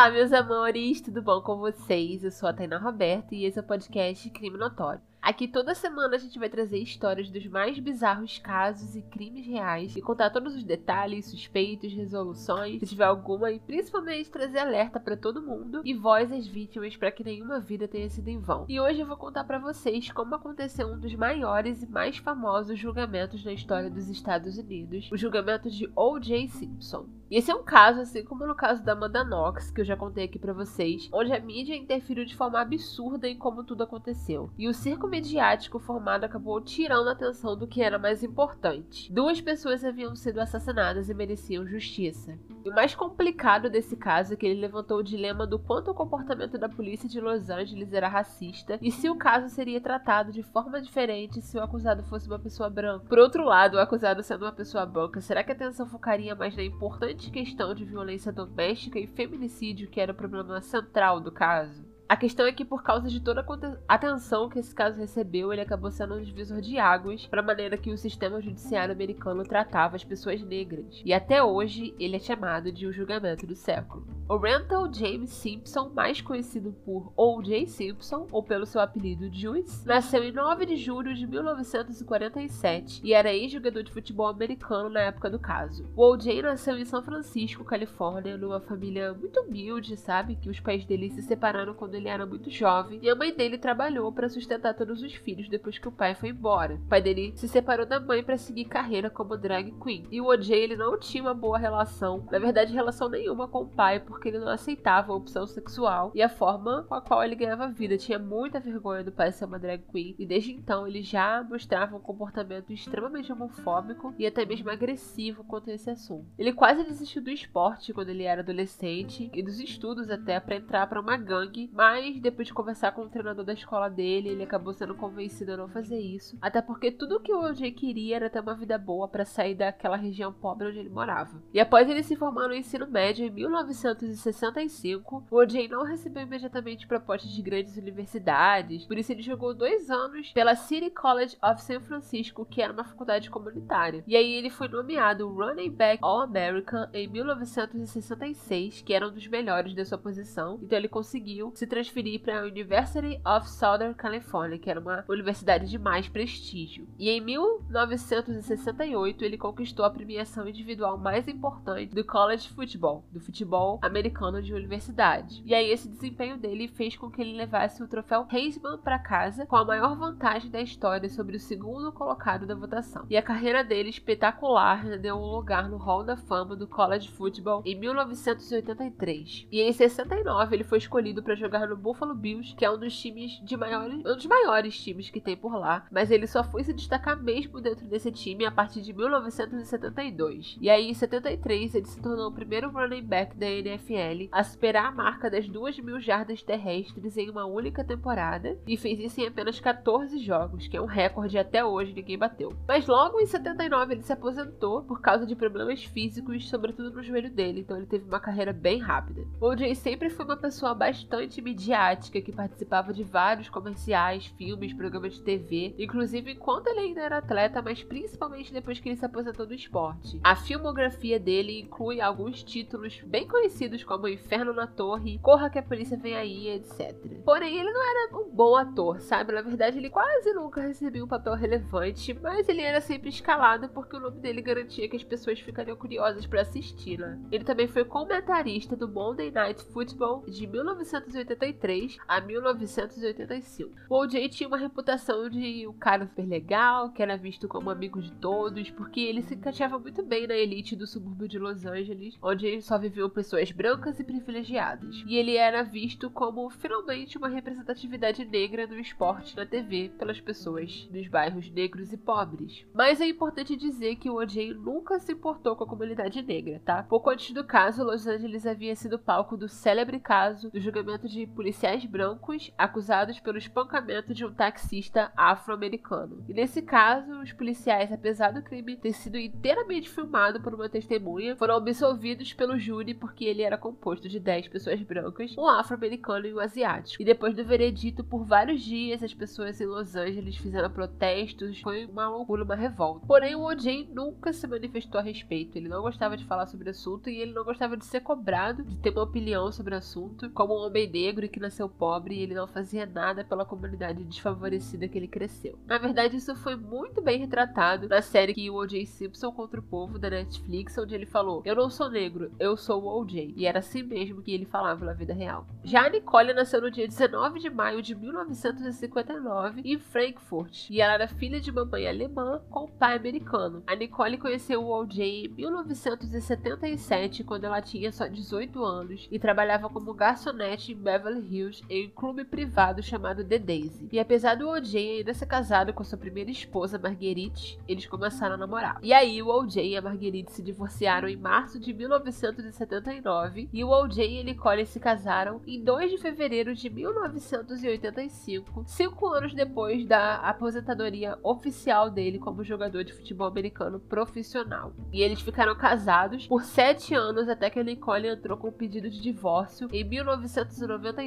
Olá, meus amores, tudo bom com vocês? Eu sou a Tainá Roberto e esse é o podcast Crime Notório. Aqui toda semana a gente vai trazer histórias dos mais bizarros casos e crimes reais e contar todos os detalhes, suspeitos, resoluções, se tiver alguma e principalmente trazer alerta para todo mundo e voz às vítimas para que nenhuma vida tenha sido em vão. E hoje eu vou contar para vocês como aconteceu um dos maiores e mais famosos julgamentos na história dos Estados Unidos, o julgamento de O.J. Simpson. E esse é um caso, assim como no caso da Amanda Knox, que eu já contei aqui para vocês, onde a mídia interferiu de forma absurda em como tudo aconteceu. E o circo midiático formado acabou tirando a atenção do que era mais importante. Duas pessoas haviam sido assassinadas e mereciam justiça. E o mais complicado desse caso é que ele levantou o dilema do quanto o comportamento da polícia de Los Angeles era racista e se o caso seria tratado de forma diferente se o acusado fosse uma pessoa branca. Por outro lado, o acusado sendo uma pessoa branca, será que a atenção focaria mais na importante questão de violência doméstica e feminicídio, que era o problema central do caso? A questão é que, por causa de toda a atenção que esse caso recebeu, ele acabou sendo um divisor de águas para a maneira que o sistema judiciário americano tratava as pessoas negras. E até hoje, ele é chamado de o julgamento do século. O Rental James Simpson, mais conhecido por O.J. Simpson, ou pelo seu apelido Juice, nasceu em 9 de julho de 1947 e era ex-jogador de futebol americano na época do caso. O O.J. nasceu em São Francisco, Califórnia, numa família muito humilde, sabe? Que os pais dele se separaram quando ele era muito jovem e a mãe dele trabalhou para sustentar todos os filhos depois que o pai foi embora. O pai dele se separou da mãe para seguir carreira como drag queen. E o OJ ele não tinha uma boa relação, na verdade relação nenhuma com o pai, porque ele não aceitava a opção sexual e a forma com a qual ele ganhava vida. Tinha muita vergonha do pai ser uma drag queen e desde então ele já mostrava um comportamento extremamente homofóbico e até mesmo agressivo quanto a esse assunto. Ele quase desistiu do esporte quando ele era adolescente e dos estudos até para entrar para uma gangue, mas mas depois de conversar com o treinador da escola dele, ele acabou sendo convencido a não fazer isso. Até porque tudo que o OJ queria era ter uma vida boa para sair daquela região pobre onde ele morava. E após ele se formar no ensino médio em 1965, o OJ não recebeu imediatamente propostas de grandes universidades, por isso ele jogou dois anos pela City College of San Francisco, que era uma faculdade comunitária. E aí ele foi nomeado Running Back All-American em 1966, que era um dos melhores da sua posição. Então ele conseguiu se transferir para a University of Southern California, que era uma universidade de mais prestígio. E em 1968 ele conquistou a premiação individual mais importante do college football, do futebol americano de universidade. E aí esse desempenho dele fez com que ele levasse o troféu Heisman para casa com a maior vantagem da história sobre o segundo colocado da votação. E a carreira dele espetacular deu um lugar no Hall da Fama do college football em 1983. E em 69 ele foi escolhido para jogar no Buffalo Bills, que é um dos times de maiores, um dos maiores times que tem por lá, mas ele só foi se destacar mesmo dentro desse time a partir de 1972. E aí, em 73, ele se tornou o primeiro running back da NFL a superar a marca das 2 mil jardas terrestres em uma única temporada e fez isso em apenas 14 jogos, que é um recorde até hoje ninguém bateu. Mas logo em 79 ele se aposentou por causa de problemas físicos, sobretudo no joelho dele, então ele teve uma carreira bem rápida. O Jay sempre foi uma pessoa bastante midiática que participava de vários comerciais, filmes, programas de TV, inclusive enquanto ele ainda era atleta, mas principalmente depois que ele se aposentou do esporte. A filmografia dele inclui alguns títulos bem conhecidos como Inferno na Torre, Corra que a Polícia Vem Aí, etc. Porém, ele não era um bom ator, sabe? Na verdade, ele quase nunca recebia um papel relevante, mas ele era sempre escalado porque o nome dele garantia que as pessoas ficariam curiosas para assistir, né? Ele também foi comentarista do Monday Night Football de 1980 1983 a 1985. O O.J. tinha uma reputação de um cara super legal, que era visto como amigo de todos, porque ele se encaixava muito bem na elite do subúrbio de Los Angeles, onde só viviam pessoas brancas e privilegiadas. E ele era visto como finalmente uma representatividade negra no esporte na TV pelas pessoas dos bairros negros e pobres. Mas é importante dizer que o O.J. nunca se importou com a comunidade negra, tá? Pouco antes do caso, Los Angeles havia sido palco do célebre caso do julgamento de policiais brancos acusados pelo espancamento de um taxista afro-americano. E nesse caso, os policiais, apesar do crime ter sido inteiramente filmado por uma testemunha, foram absolvidos pelo júri porque ele era composto de 10 pessoas brancas, um afro-americano e um asiático. E depois do veredito, por vários dias, as pessoas em Los Angeles fizeram protestos, foi uma loucura, uma revolta. Porém, o O.J. nunca se manifestou a respeito, ele não gostava de falar sobre o assunto e ele não gostava de ser cobrado de ter uma opinião sobre o assunto, como um homem negro que nasceu pobre e ele não fazia nada pela comunidade desfavorecida que ele cresceu. Na verdade, isso foi muito bem retratado na série que o O.J. Simpson contra o povo da Netflix, onde ele falou: Eu não sou negro, eu sou o O.J. E era assim mesmo que ele falava na vida real. Já a Nicole nasceu no dia 19 de maio de 1959 em Frankfurt e ela era filha de uma mãe alemã com pai americano. A Nicole conheceu o O.J. em 1977, quando ela tinha só 18 anos e trabalhava como garçonete em Beverly Hills em um clube privado chamado The Daisy. E apesar do O.J. ainda ser casado com sua primeira esposa, Marguerite, eles começaram a namorar. E aí o O.J. e a Marguerite se divorciaram em março de 1979 e o O.J. e a Nicole se casaram em 2 de fevereiro de 1985, cinco anos depois da aposentadoria oficial dele como jogador de futebol americano profissional. E eles ficaram casados por sete anos até que a Nicole entrou com um pedido de divórcio em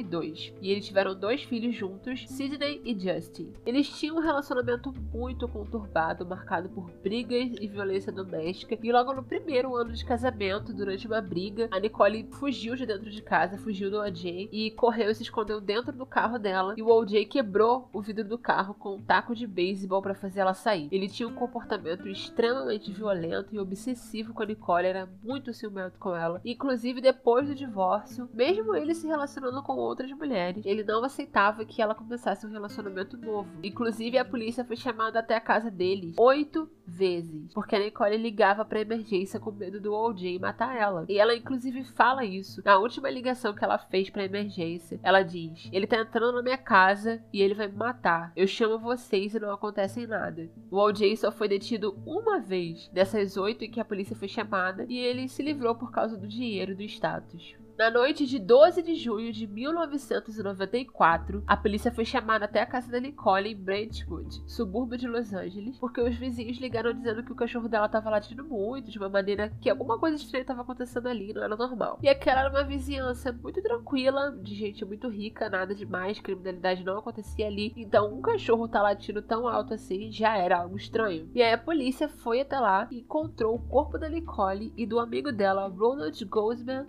1992. E eles tiveram dois filhos juntos, Sidney e Justin. Eles tinham um relacionamento muito conturbado, marcado por brigas e violência doméstica. E logo no primeiro ano de casamento, durante uma briga, a Nicole fugiu de dentro de casa, fugiu do OJ e correu e se escondeu dentro do carro dela. E o OJ quebrou o vidro do carro com um taco de beisebol para fazer ela sair. Ele tinha um comportamento extremamente violento e obsessivo com a Nicole, era muito ciumento com ela. Inclusive, depois do divórcio, mesmo ele se relacionando com outras mulheres, ele não aceitava que ela começasse um relacionamento novo. Inclusive, a polícia foi chamada até a casa dele oito vezes, porque a Nicole ligava pra emergência com medo do OJ matar ela. E ela, inclusive, fala isso. Na última ligação que ela fez pra emergência, ela diz: Ele tá entrando na minha casa e ele vai me matar. Eu chamo vocês e não acontece nada. O OJ só foi detido uma vez dessas oito em que a polícia foi chamada e ele se livrou por causa do dinheiro do status. Na noite de 12 de junho de 1994, a polícia foi chamada até a casa da Nicole em Brentwood, subúrbio de Los Angeles, porque os vizinhos ligaram dizendo que o cachorro dela estava latindo muito, de uma maneira que alguma coisa estranha estava acontecendo ali, não era normal. E aquela era uma vizinhança muito tranquila, de gente muito rica, nada demais, criminalidade não acontecia ali. Então, um cachorro tá latindo tão alto assim já era algo estranho. E aí a polícia foi até lá e encontrou o corpo da Nicole e do amigo dela, Ronald Goldsman,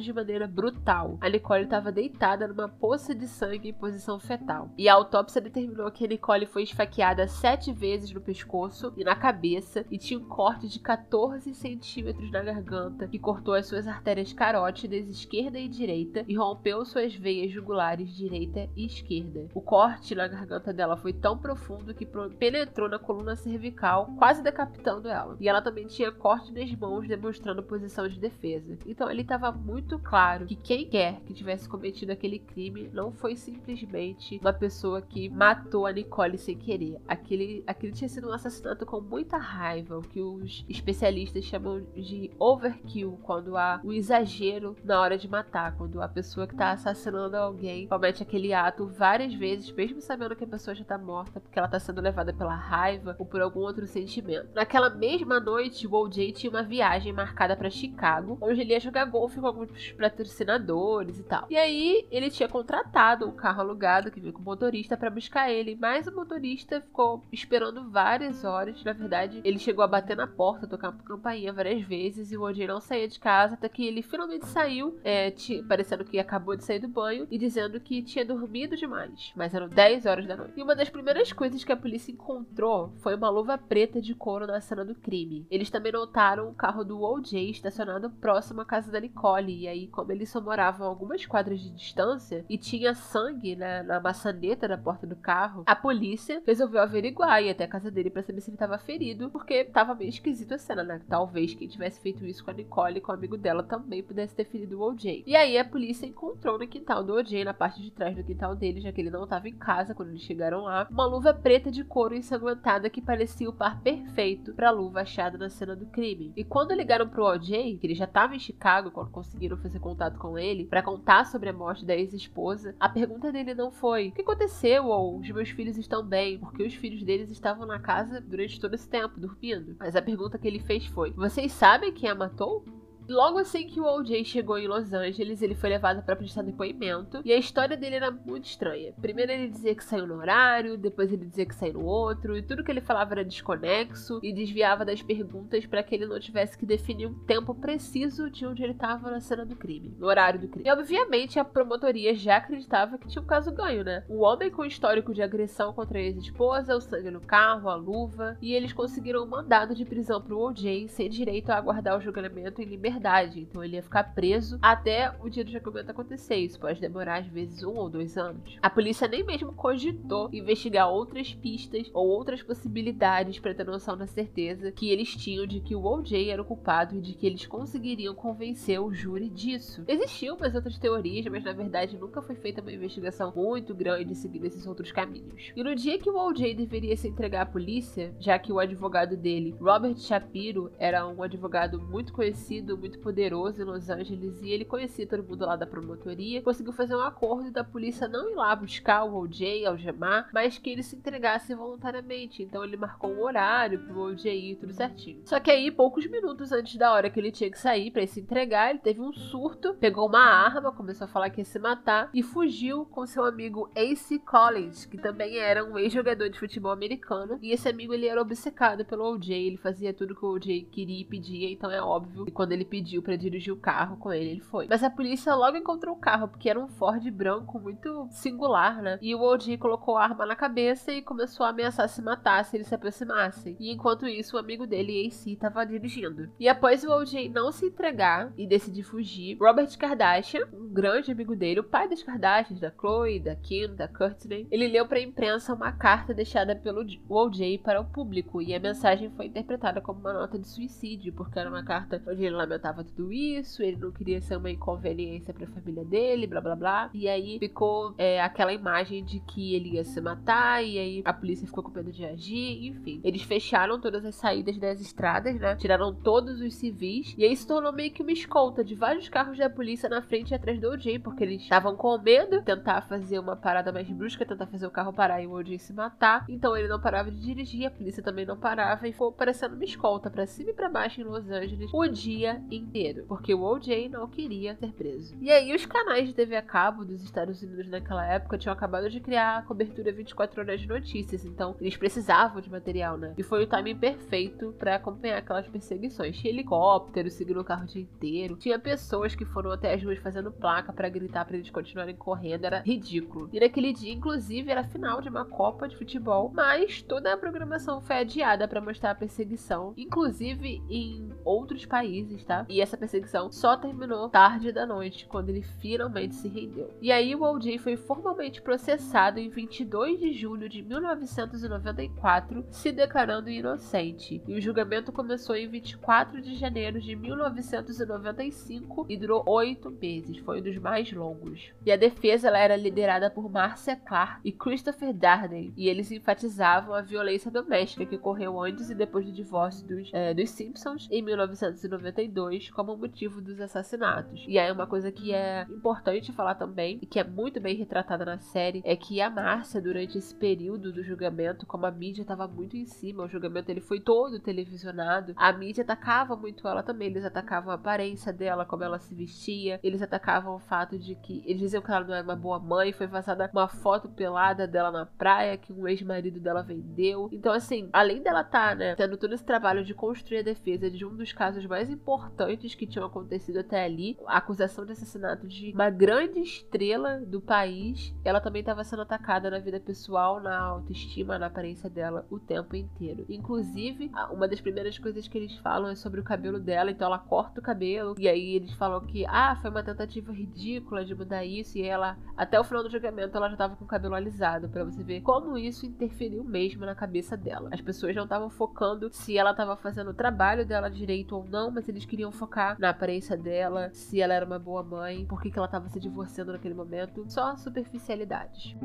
de maneira brutal. A Nicole estava deitada numa poça de sangue em posição fetal. E a autópsia determinou que a Nicole foi esfaqueada sete vezes no pescoço e na cabeça e tinha um corte de 14 centímetros na garganta que cortou as suas artérias carótidas esquerda e direita e rompeu suas veias jugulares direita e esquerda. O corte na garganta dela foi tão profundo que penetrou na coluna cervical, quase decapitando ela. E ela também tinha corte nas mãos, demonstrando posição de defesa. Então ele estava muito claro que quem quer que tivesse cometido aquele crime não foi simplesmente uma pessoa que matou a Nicole sem querer. Aquele, aquele tinha sido um assassinato com muita raiva, o que os especialistas chamam de overkill, quando há o um exagero na hora de matar, quando a pessoa que está assassinando alguém comete aquele ato várias vezes, mesmo sabendo que a pessoa já está morta, porque ela está sendo levada pela raiva ou por algum outro sentimento. Naquela mesma noite, o O.J. tinha uma viagem marcada para Chicago, onde ele ia jogar golfe com alguns patrocinadores e tal. E aí ele tinha contratado um carro alugado que veio com o motorista para buscar ele, mas o motorista ficou esperando várias horas. Na verdade, ele chegou a bater na porta, tocar campainha várias vezes e o OJ não saía de casa até que ele finalmente saiu, é, parecendo que acabou de sair do banho e dizendo que tinha dormido demais. Mas eram 10 horas da noite. E uma das primeiras coisas que a polícia encontrou foi uma luva preta de couro na cena do crime. Eles também notaram o carro do OJ estacionado próximo à casa da Nicole E aí, como eles só moravam a algumas quadras de distância e tinha sangue né, na maçaneta da porta do carro, a polícia resolveu averiguar e até a casa dele para saber se ele estava ferido, porque tava meio esquisito a cena, né? Talvez quem tivesse feito isso com a Nicole e com o amigo dela também pudesse ter ferido o OJ. E aí a polícia encontrou no quintal do OJ, na parte de trás do quintal dele, já que ele não estava em casa quando eles chegaram lá, uma luva preta de couro ensanguentada que parecia o par perfeito para a luva achada na cena do crime. E quando ligaram pro OJ, que ele já estava em Chicago quando conseguiram fazer contato com ele para contar sobre a morte da ex-esposa, a pergunta dele não foi: "O que aconteceu?" ou "Os meus filhos estão bem?", porque os filhos deles estavam na casa durante todo esse tempo, dormindo. Mas a pergunta que ele fez foi: "Vocês sabem quem a matou?" Logo assim que o OJ chegou em Los Angeles, ele foi levado para prestar depoimento. E a história dele era muito estranha. Primeiro ele dizia que saiu no horário, depois ele dizia que saiu no outro, e tudo que ele falava era desconexo e desviava das perguntas para que ele não tivesse que definir um tempo preciso de onde ele estava na cena do crime, no horário do crime. E obviamente a promotoria já acreditava que tinha um caso ganho, né? Um homem com histórico de agressão contra a ex-esposa, o sangue no carro, a luva, e eles conseguiram um mandado de prisão pro OJ sem direito a aguardar o julgamento em liberdade liberdade, então ele ia ficar preso até o dia do julgamento acontecer. Isso pode demorar às vezes um ou dois anos. A polícia nem mesmo cogitou investigar outras pistas ou outras possibilidades para ter noção da certeza que eles tinham de que o OJ era o culpado e de que eles conseguiriam convencer o júri disso. Existiam umas outras teorias, mas na verdade nunca foi feita uma investigação muito grande seguindo esses outros caminhos. E no dia que o OJ deveria se entregar à polícia, já que o advogado dele, Robert Shapiro, era um advogado muito conhecido, muito poderoso em Los Angeles e ele conhecia todo mundo lá da promotoria, conseguiu fazer um acordo da polícia não ir lá buscar o OJ, algemar, mas que ele se entregasse voluntariamente. Então ele marcou um horário pro OJ ir tudo certinho. Só que aí, poucos minutos antes da hora que ele tinha que sair para se entregar, ele teve um surto, pegou uma arma, começou a falar que ia se matar e fugiu com seu amigo Ace Collins, que também era um ex-jogador de futebol americano. E esse amigo ele era obcecado pelo OJ, ele fazia tudo que o OJ queria e pedia, então é óbvio que quando ele pediu para dirigir o carro com ele, ele foi. Mas a polícia logo encontrou o carro, porque era um Ford branco muito singular, né? E o OG colocou a arma na cabeça e começou a ameaçar se matar se ele se aproximasse. E enquanto isso, o amigo dele, AC, estava dirigindo. E após o OJ não se entregar e decidir fugir, Robert Kardashian, um grande amigo dele, o pai das Kardashians, da Chloe, da Kim, da Courtney, ele leu para a imprensa uma carta deixada pelo OJ para o público e a mensagem foi interpretada como uma nota de suicídio, porque era uma carta onde ele lamentava lamentava tudo isso, ele não queria ser uma inconveniência para a família dele, blá blá blá. E aí ficou é, aquela imagem de que ele ia se matar, e aí a polícia ficou com medo de agir, enfim. Eles fecharam todas as saídas das estradas, né? Tiraram todos os civis, e aí se tornou meio que uma escolta de vários carros da polícia na frente e atrás do OJ, porque eles estavam com medo, tentar fazer uma parada mais brusca, tentar fazer o carro parar e o OJ se matar. Então ele não parava de dirigir, a polícia também não parava, e ficou parecendo uma escolta para cima e para baixo em Los Angeles o dia inteiro, porque o OJ não queria ser preso. E aí os canais de TV a cabo dos Estados Unidos naquela época tinham acabado de criar a cobertura 24 horas de notícias, então eles precisavam de material, né? E foi o timing perfeito para acompanhar aquelas perseguições. Tinha helicóptero seguindo o carro o dia inteiro, tinha pessoas que foram até as ruas fazendo placa para gritar para eles continuarem correndo, era ridículo. E naquele dia, inclusive, era final de uma Copa de Futebol, mas toda a programação foi adiada para mostrar a perseguição, inclusive em outros países, tá? E essa perseguição só terminou tarde da noite, quando ele finalmente se rendeu. E aí o OJ foi formalmente processado em 22 de julho de 1994, se declarando inocente. E o julgamento começou em 24 de janeiro de 1995 e durou oito meses, foi um dos mais longos. E a defesa ela era liderada por Marcia Clark e Christopher Darden, e eles enfatizavam a violência doméstica que ocorreu antes e depois do divórcio dos, é, dos Simpsons em 1992 como motivo dos assassinatos. E aí uma coisa que é importante falar também, e que é muito bem retratada na série, é que a Márcia, durante esse período do julgamento, como a mídia estava muito em cima, o julgamento ele foi todo televisionado, a mídia atacava muito ela também, eles atacavam a aparência dela, como ela se vestia, eles atacavam o fato de que, eles diziam que ela não era uma boa mãe, foi vazada uma foto pelada dela na praia, que um ex-marido dela vendeu. Então assim, além dela estar, tá, né, tendo todo esse trabalho de construir a defesa de um dos casos mais importantes importantes que tinham acontecido até ali. A acusação de assassinato de uma grande estrela do país, ela também estava sendo atacada na vida pessoal, na autoestima, na aparência dela o tempo inteiro. Inclusive, uma das primeiras coisas que eles falam é sobre o cabelo dela, então ela corta o cabelo e aí eles falam que ah, foi uma tentativa ridícula de mudar isso e ela até o final do julgamento ela já estava com o cabelo alisado para você ver como isso interferiu mesmo na cabeça dela. As pessoas não estavam focando se ela estava fazendo o trabalho dela direito ou não, mas eles queriam focar na aparência dela, se ela era uma boa mãe, por que, que ela estava se divorciando naquele momento. Só superficialidades.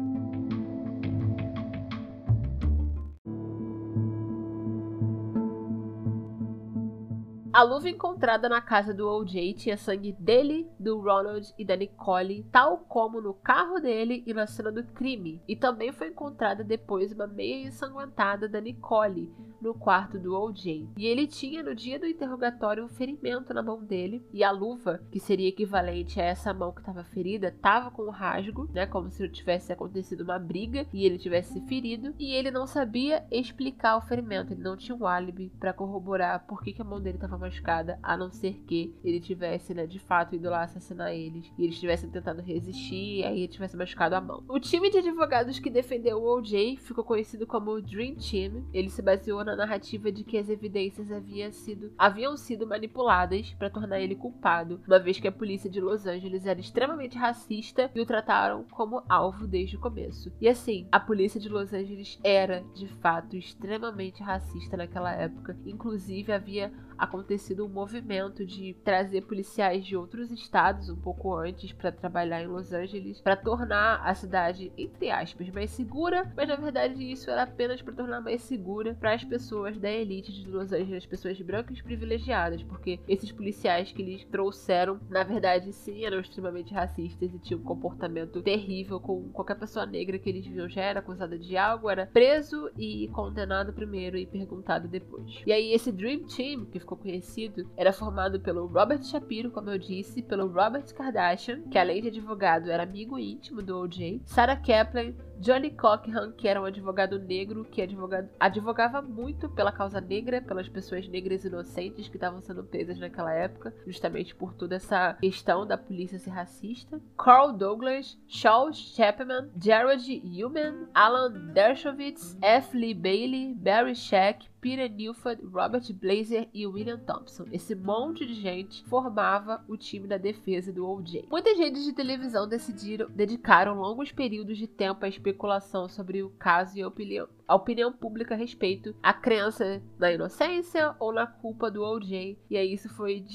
A luva encontrada na casa do OJ tinha sangue dele, do Ronald e da Nicole, tal como no carro dele e na cena do crime. E também foi encontrada depois uma meia ensanguentada da Nicole, no quarto do OJ. E ele tinha no dia do interrogatório um ferimento na mão dele e a luva, que seria equivalente a essa mão que estava ferida, estava com um rasgo, né, como se tivesse acontecido uma briga e ele tivesse se ferido, e ele não sabia explicar o ferimento, ele não tinha um álibi para corroborar por que, que a mão dele estava machucada, a não ser que ele tivesse, né, de fato ido lá assassinar eles e eles tivessem tentado resistir e aí ele tivesse machucado a mão. O time de advogados que defendeu o OJ ficou conhecido como o Dream Team. Ele se baseou na narrativa de que as evidências havia sido, haviam sido manipuladas para tornar ele culpado, uma vez que a polícia de Los Angeles era extremamente racista e o trataram como alvo desde o começo. E assim, a polícia de Los Angeles era, de fato, extremamente racista naquela época. Inclusive, havia acontecido um movimento de trazer policiais de outros estados um pouco antes para trabalhar em Los Angeles, para tornar a cidade, entre aspas, mais segura, mas na verdade isso era apenas para tornar mais segura para as pessoas da elite de Los Angeles, pessoas brancas privilegiadas, porque esses policiais que eles trouxeram, na verdade, sim, eram extremamente racistas e tinham um comportamento terrível com qualquer pessoa negra que eles viam já era acusada de algo, era preso e condenado primeiro e perguntado depois. E aí esse Dream Team, que ficou conhecido, era formado pelo Robert Shapiro, como eu disse, pelo Robert Kardashian, que além de advogado era amigo íntimo do OJ, Sarah Kaplan, Johnny Cochran, que era um advogado negro que advogado, advogava muito pela causa negra, pelas pessoas negras inocentes que estavam sendo presas naquela época, justamente por toda essa questão da polícia ser racista. Carl Douglas, Charles Chapman, Jared Human, Alan Dershowitz, F. Lee Bailey, Barry Scheck, Peter Newford, Robert Blazer e William Thompson. Esse monte de gente formava o time da defesa do OJ. Muitas redes de televisão decidiram, dedicaram longos períodos de tempo à especulação sobre o caso e a opinião, a opinião pública a respeito à crença na inocência ou na culpa do OJ. E aí isso foi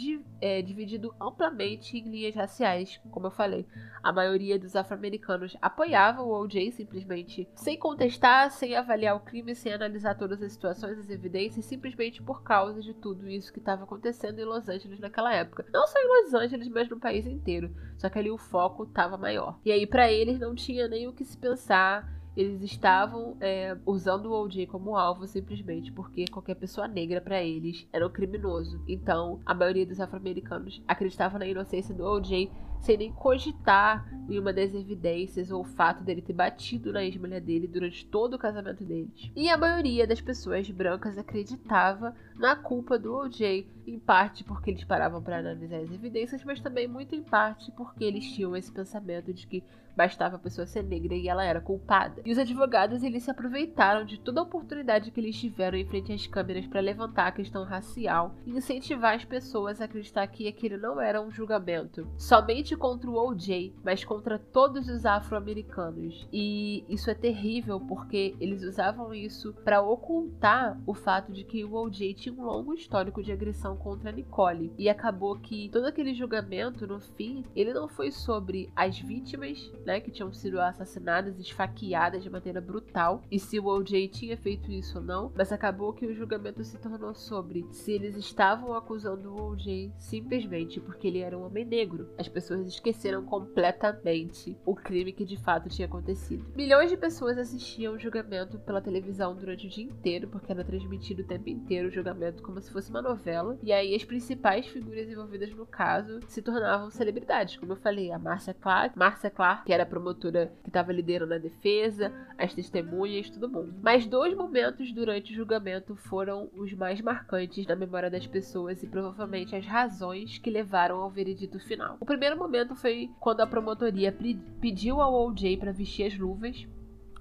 é, dividido amplamente em linhas raciais, como eu falei. A maioria dos afro-americanos apoiava o OJ simplesmente sem contestar, sem avaliar o crime, sem analisar todas as situações, as evidências, simplesmente por causa de tudo isso que estava acontecendo em Los Angeles naquela época. Não só em Los Angeles, mas no país inteiro. Só que ali o foco estava maior. E aí para eles não tinha nem o que se pensar eles estavam é, usando o OJ como alvo simplesmente porque qualquer pessoa negra para eles era um criminoso. Então, a maioria dos afro-americanos acreditava na inocência do OJ sem nem cogitar nenhuma das evidências ou o fato dele ter batido na ex-mulher dele durante todo o casamento deles. E a maioria das pessoas brancas acreditava na culpa do OJ, em parte porque eles paravam para analisar as evidências, mas também muito em parte porque eles tinham esse pensamento de que bastava a pessoa ser negra e ela era culpada. E os advogados eles se aproveitaram de toda a oportunidade que eles tiveram em frente às câmeras para levantar a questão racial e incentivar as pessoas a acreditar que aquele não era um julgamento somente somente contra o OJ, mas contra todos os afro-americanos. E isso é terrível porque eles usavam isso para ocultar o fato de que o OJ tinha um longo histórico de agressão contra a Nicole. E acabou que todo aquele julgamento, no fim, ele não foi sobre as vítimas, né, que tinham sido assassinadas, esfaqueadas de maneira brutal, e se o OJ tinha feito isso ou não, mas acabou que o julgamento se tornou sobre se eles estavam acusando o OJ simplesmente porque ele era um homem negro. As pessoas esqueceram completamente o crime que de fato tinha acontecido. Milhões de pessoas assistiam o julgamento pela televisão durante o dia inteiro, porque era transmitido o tempo inteiro o julgamento como se fosse uma novela. E aí as principais figuras envolvidas no caso se tornavam celebridades, como eu falei, a Marcia Clark, Marcia Clark, que era a promotora que estava liderando a defesa, as testemunhas, todo mundo. Mas dois momentos durante o julgamento foram os mais marcantes na memória das pessoas e provavelmente as razões que levaram ao veredito final. O primeiro momento foi quando a promotoria pediu ao OJ para vestir as luvas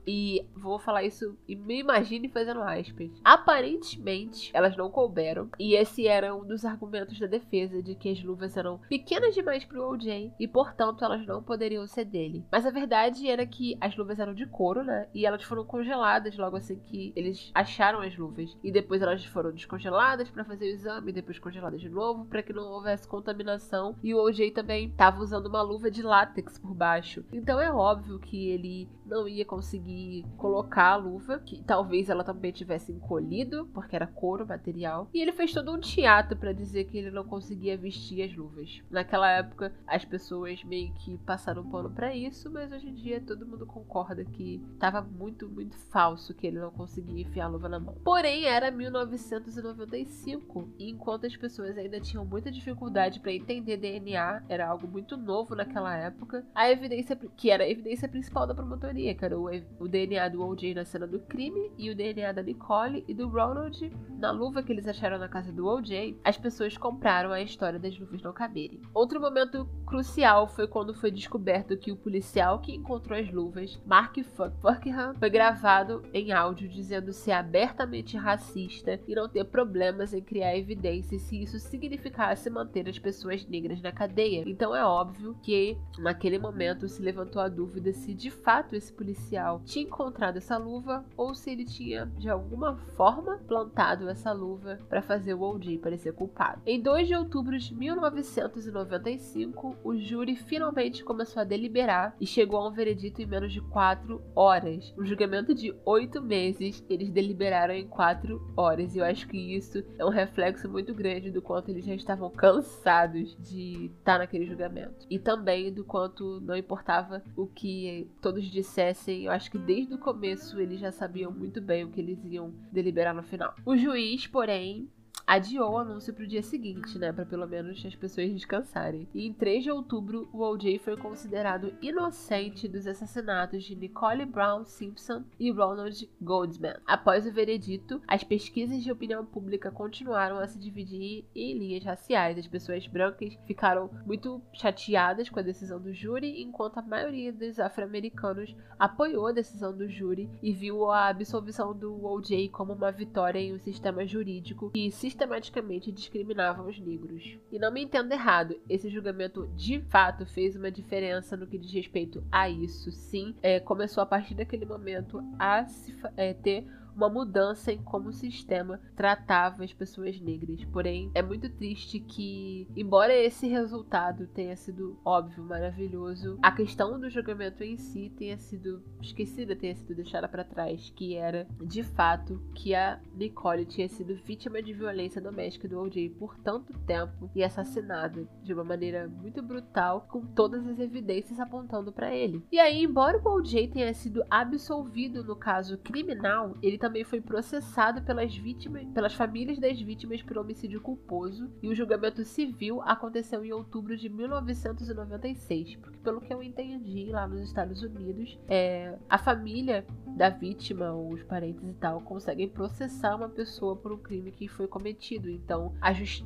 e vou falar isso e me imagine fazendo aspas. Aparentemente, elas não couberam. E esse era um dos argumentos da defesa de que as luvas eram pequenas demais para o OJ e, portanto, elas não poderiam ser dele. Mas a verdade era que as luvas eram de couro, né? E elas foram congeladas logo assim que eles acharam as luvas. E depois elas foram descongeladas para fazer o exame, depois congeladas de novo para que não houvesse contaminação. E o OJ também estava usando uma luva de látex por baixo. Então é óbvio que ele não ia conseguir colocar a luva, que talvez ela também tivesse encolhido, porque era couro material. E ele fez todo um teatro para dizer que ele não conseguia vestir as luvas. Naquela época, as pessoas meio que passaram pano para isso, mas hoje em dia todo mundo concorda que estava muito, muito falso que ele não conseguia enfiar a luva na mão. Porém, era 1995, e enquanto as pessoas ainda tinham muita dificuldade para entender DNA, era algo muito novo naquela época, a evidência que era a evidência principal da promotoria que era o, o DNA do OJ na cena do crime e o DNA da Nicole e do Ronald na luva que eles acharam na casa do OJ, as pessoas compraram a história das luvas não caberem. Outro momento crucial foi quando foi descoberto que o policial que encontrou as luvas, Mark Buckingham, foi gravado em áudio dizendo ser abertamente racista e não ter problemas em criar evidências se isso significasse manter as pessoas negras na cadeia. Então é óbvio que naquele momento se levantou a dúvida se de fato esse policial tinha encontrado essa luva ou se ele tinha de alguma forma plantado essa luva para fazer o OJ parecer culpado. Em 2 de outubro de 1995, o júri finalmente começou a deliberar e chegou a um veredito em menos de 4 horas. Um julgamento de 8 meses, eles deliberaram em 4 horas. E eu acho que isso é um reflexo muito grande do quanto eles já estavam cansados de estar naquele julgamento. E também do quanto não importava o que todos dissessem, eu acho que desde o começo eles já sabiam muito bem o que eles iam deliberar no final. O juiz, porém, adiou o anúncio para o dia seguinte, né, para pelo menos as pessoas descansarem. E em 3 de outubro, o OJ foi considerado inocente dos assassinatos de Nicole Brown Simpson e Ronald Goldman. Após o veredito, as pesquisas de opinião pública continuaram a se dividir em linhas raciais. As pessoas brancas ficaram muito chateadas com a decisão do júri, enquanto a maioria dos afro-americanos apoiou a decisão do júri e viu a absolvição do OJ como uma vitória em um sistema jurídico que sistematicamente sistematicamente discriminavam os negros. E não me entenda errado, esse julgamento de fato fez uma diferença no que diz respeito a isso. Sim, é, começou a partir daquele momento a se, é, ter uma mudança em como o sistema tratava as pessoas negras. Porém, é muito triste que, embora esse resultado tenha sido óbvio, maravilhoso, a questão do julgamento em si tenha sido esquecida, tenha sido deixada para trás, que era de fato que a Nicole tinha sido vítima de violência doméstica do OJ por tanto tempo e assassinada de uma maneira muito brutal, com todas as evidências apontando para ele. E aí, embora o OJ tenha sido absolvido no caso criminal, ele também foi processado pelas vítimas, pelas famílias das vítimas por homicídio culposo e o julgamento civil aconteceu em outubro de 1996, porque pelo que eu entendi lá nos Estados Unidos, é, a família da vítima ou os parentes e tal conseguem processar uma pessoa por um crime que foi cometido. Então,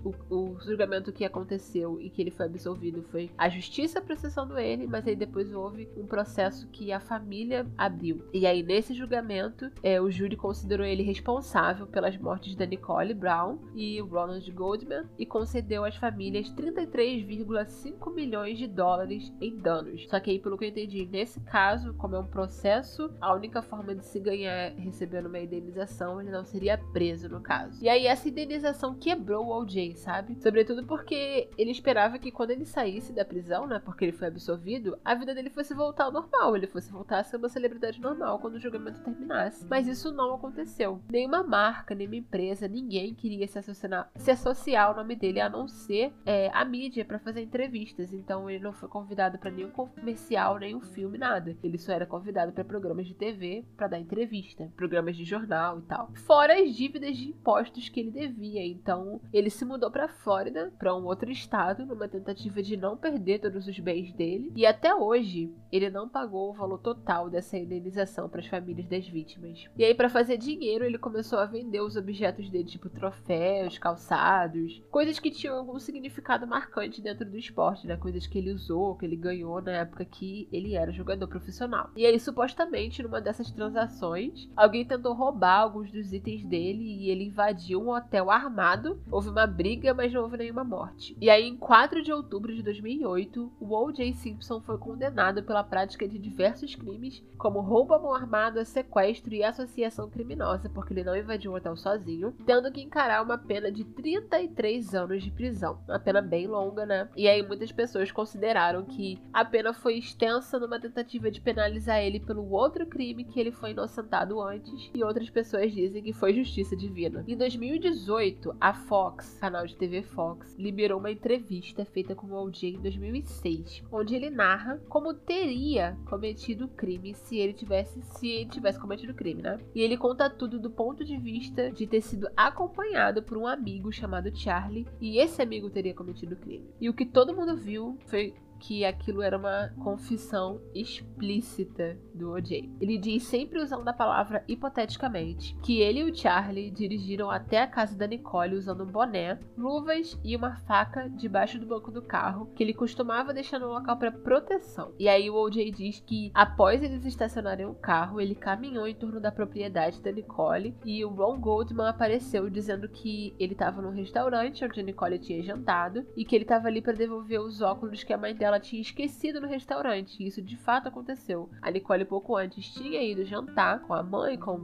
o, o, julgamento que aconteceu e que ele foi absolvido foi a justiça processando ele, mas aí depois houve um processo que a família abriu. E aí nesse julgamento, é, o júri considerou ele responsável pelas mortes da Nicole Brown e Ronald Goldman e concedeu às famílias 33,5 milhões de dólares em danos. Só que aí, pelo que eu entendi, nesse caso, como é um processo, a única forma de se ganhar recebendo uma indenização, ele não seria preso no caso. E aí essa indenização quebrou o OJ, sabe? Sobretudo porque ele esperava que quando ele saísse da prisão, né, porque ele foi absolvido, a vida dele fosse voltar ao normal, ele fosse voltar a ser uma celebridade normal quando o julgamento terminasse. Mas isso não aconteceu. Nenhuma marca, nenhuma empresa, ninguém queria se associar, se associar ao nome dele a não ser é, a mídia para fazer entrevistas. Então ele não foi convidado para nenhum comercial, nenhum filme, nada. Ele só era convidado para programas de TV para dar entrevista, programas de jornal e tal. Fora as dívidas de impostos que ele devia. Então ele se mudou para Flórida, para um outro estado, numa tentativa de não perder todos os bens dele. E até hoje ele não pagou o valor total dessa indenização para as famílias das vítimas. E aí para fazer dinheiro ele começou a vender os objetos dele, tipo troféus, calçados, coisas que tinham algum significado marcante dentro do esporte, né? Coisas que ele usou, que ele ganhou na época que ele era jogador profissional. E aí supostamente numa dessas transações, alguém tentou roubar alguns dos itens dele e ele invadiu um hotel armado. Houve uma briga, mas não houve nenhuma morte. E aí em 4 de outubro de 2008, o O.J. Simpson foi condenado pela prática de diversos crimes, como roubo à mão armada, sequestro e associação criminosa, porque ele não invadiu o hotel sozinho, tendo que encarar uma pena de 33 anos de prisão. Uma pena bem longa, né? E aí muitas pessoas consideraram que a pena foi extensa numa tentativa de penalizar ele pelo outro crime que ele foi inocentado antes, e outras pessoas dizem que foi justiça divina. Em 2018, a Fox, canal de TV Fox, liberou uma entrevista feita com o OJ em 2006, onde ele narra como teria cometido o crime se ele tivesse se ele tivesse cometido o crime, né? E ele conta tudo do ponto de vista de ter sido acompanhado por um amigo chamado Charlie, e esse amigo teria cometido o crime. E o que todo mundo viu foi que aquilo era uma confissão explícita do OJ. Ele diz, sempre usando a palavra hipoteticamente, que ele e o Charlie dirigiram até a casa da Nicole usando um boné, luvas e uma faca debaixo do banco do carro, que ele costumava deixar no local para proteção. E aí o OJ diz que após eles estacionarem o carro, ele caminhou em torno da propriedade da Nicole e o Ron Goldman apareceu dizendo que ele estava no restaurante onde a Nicole tinha jantado e que ele estava ali para devolver os óculos que a mãe dela ela tinha esquecido no restaurante. Isso de fato aconteceu. A Nicole, pouco antes, tinha ido jantar com a mãe, com o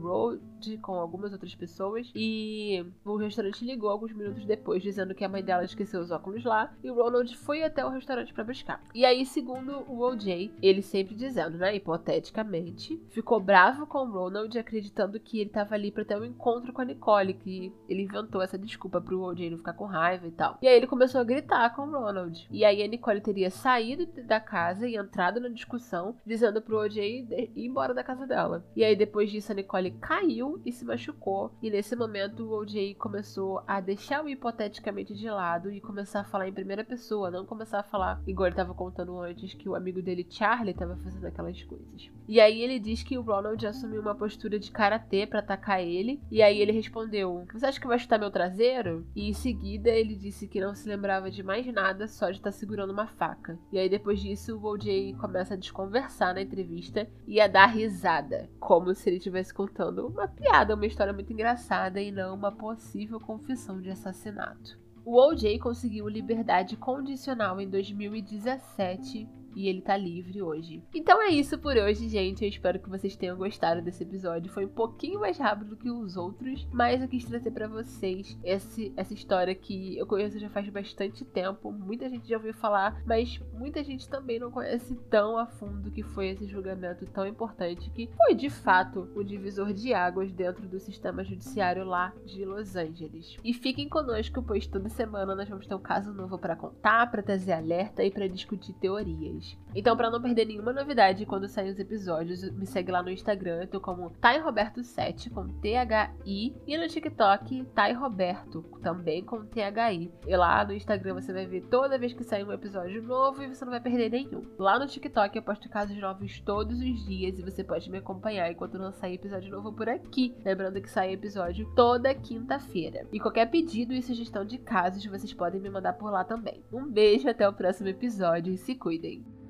Road, com algumas outras pessoas. E o restaurante ligou alguns minutos depois, dizendo que a mãe dela esqueceu os óculos lá. E o Ronald foi até o restaurante para buscar. E aí, segundo o OJ, ele sempre dizendo, né, hipoteticamente, ficou bravo com o Ronald, acreditando que ele tava ali para ter um encontro com a Nicole, que ele inventou essa desculpa pro OJ não ficar com raiva e tal. E aí ele começou a gritar com o Ronald. E aí a Nicole teria saído da casa e entrado na discussão, dizendo pro OJ ir embora da casa dela. E aí, depois disso, a Nicole caiu e se machucou. E nesse momento, o OJ começou a deixar o hipoteticamente de lado e começar a falar em primeira pessoa, não começar a falar, igual ele tava contando antes, que o amigo dele, Charlie, tava fazendo aquelas coisas. E aí, ele diz que o Ronald assumiu uma postura de karatê para atacar ele. E aí, ele respondeu: Você acha que vai chutar meu traseiro? E em seguida, ele disse que não se lembrava de mais nada, só de estar tá segurando uma faca. E aí depois disso o OJ começa a desconversar na entrevista e a dar risada, como se ele estivesse contando uma piada, uma história muito engraçada e não uma possível confissão de assassinato. O OJ conseguiu liberdade condicional em 2017 e ele tá livre hoje. Então é isso por hoje, gente. Eu espero que vocês tenham gostado desse episódio. Foi um pouquinho mais rápido do que os outros, mas eu quis trazer para vocês esse, essa história que eu conheço já faz bastante tempo. Muita gente já ouviu falar, mas muita gente também não conhece tão a fundo que foi esse julgamento tão importante que foi de fato o divisor de águas dentro do sistema judiciário lá de Los Angeles. E fiquem conosco, pois toda semana nós vamos ter um caso novo para contar, para trazer alerta e para discutir teorias. feliz. Então, para não perder nenhuma novidade quando saem os episódios, me segue lá no Instagram, eu tô como TaiRoberto7 com T-H-I e no TikTok TaiRoberto, também com T-H-I. E lá no Instagram você vai ver toda vez que sair um episódio novo e você não vai perder nenhum. Lá no TikTok eu posto casos novos todos os dias e você pode me acompanhar enquanto não sair episódio novo por aqui. Lembrando que sai episódio toda quinta-feira. E qualquer pedido e sugestão de casos vocês podem me mandar por lá também. Um beijo, até o próximo episódio e se cuidem!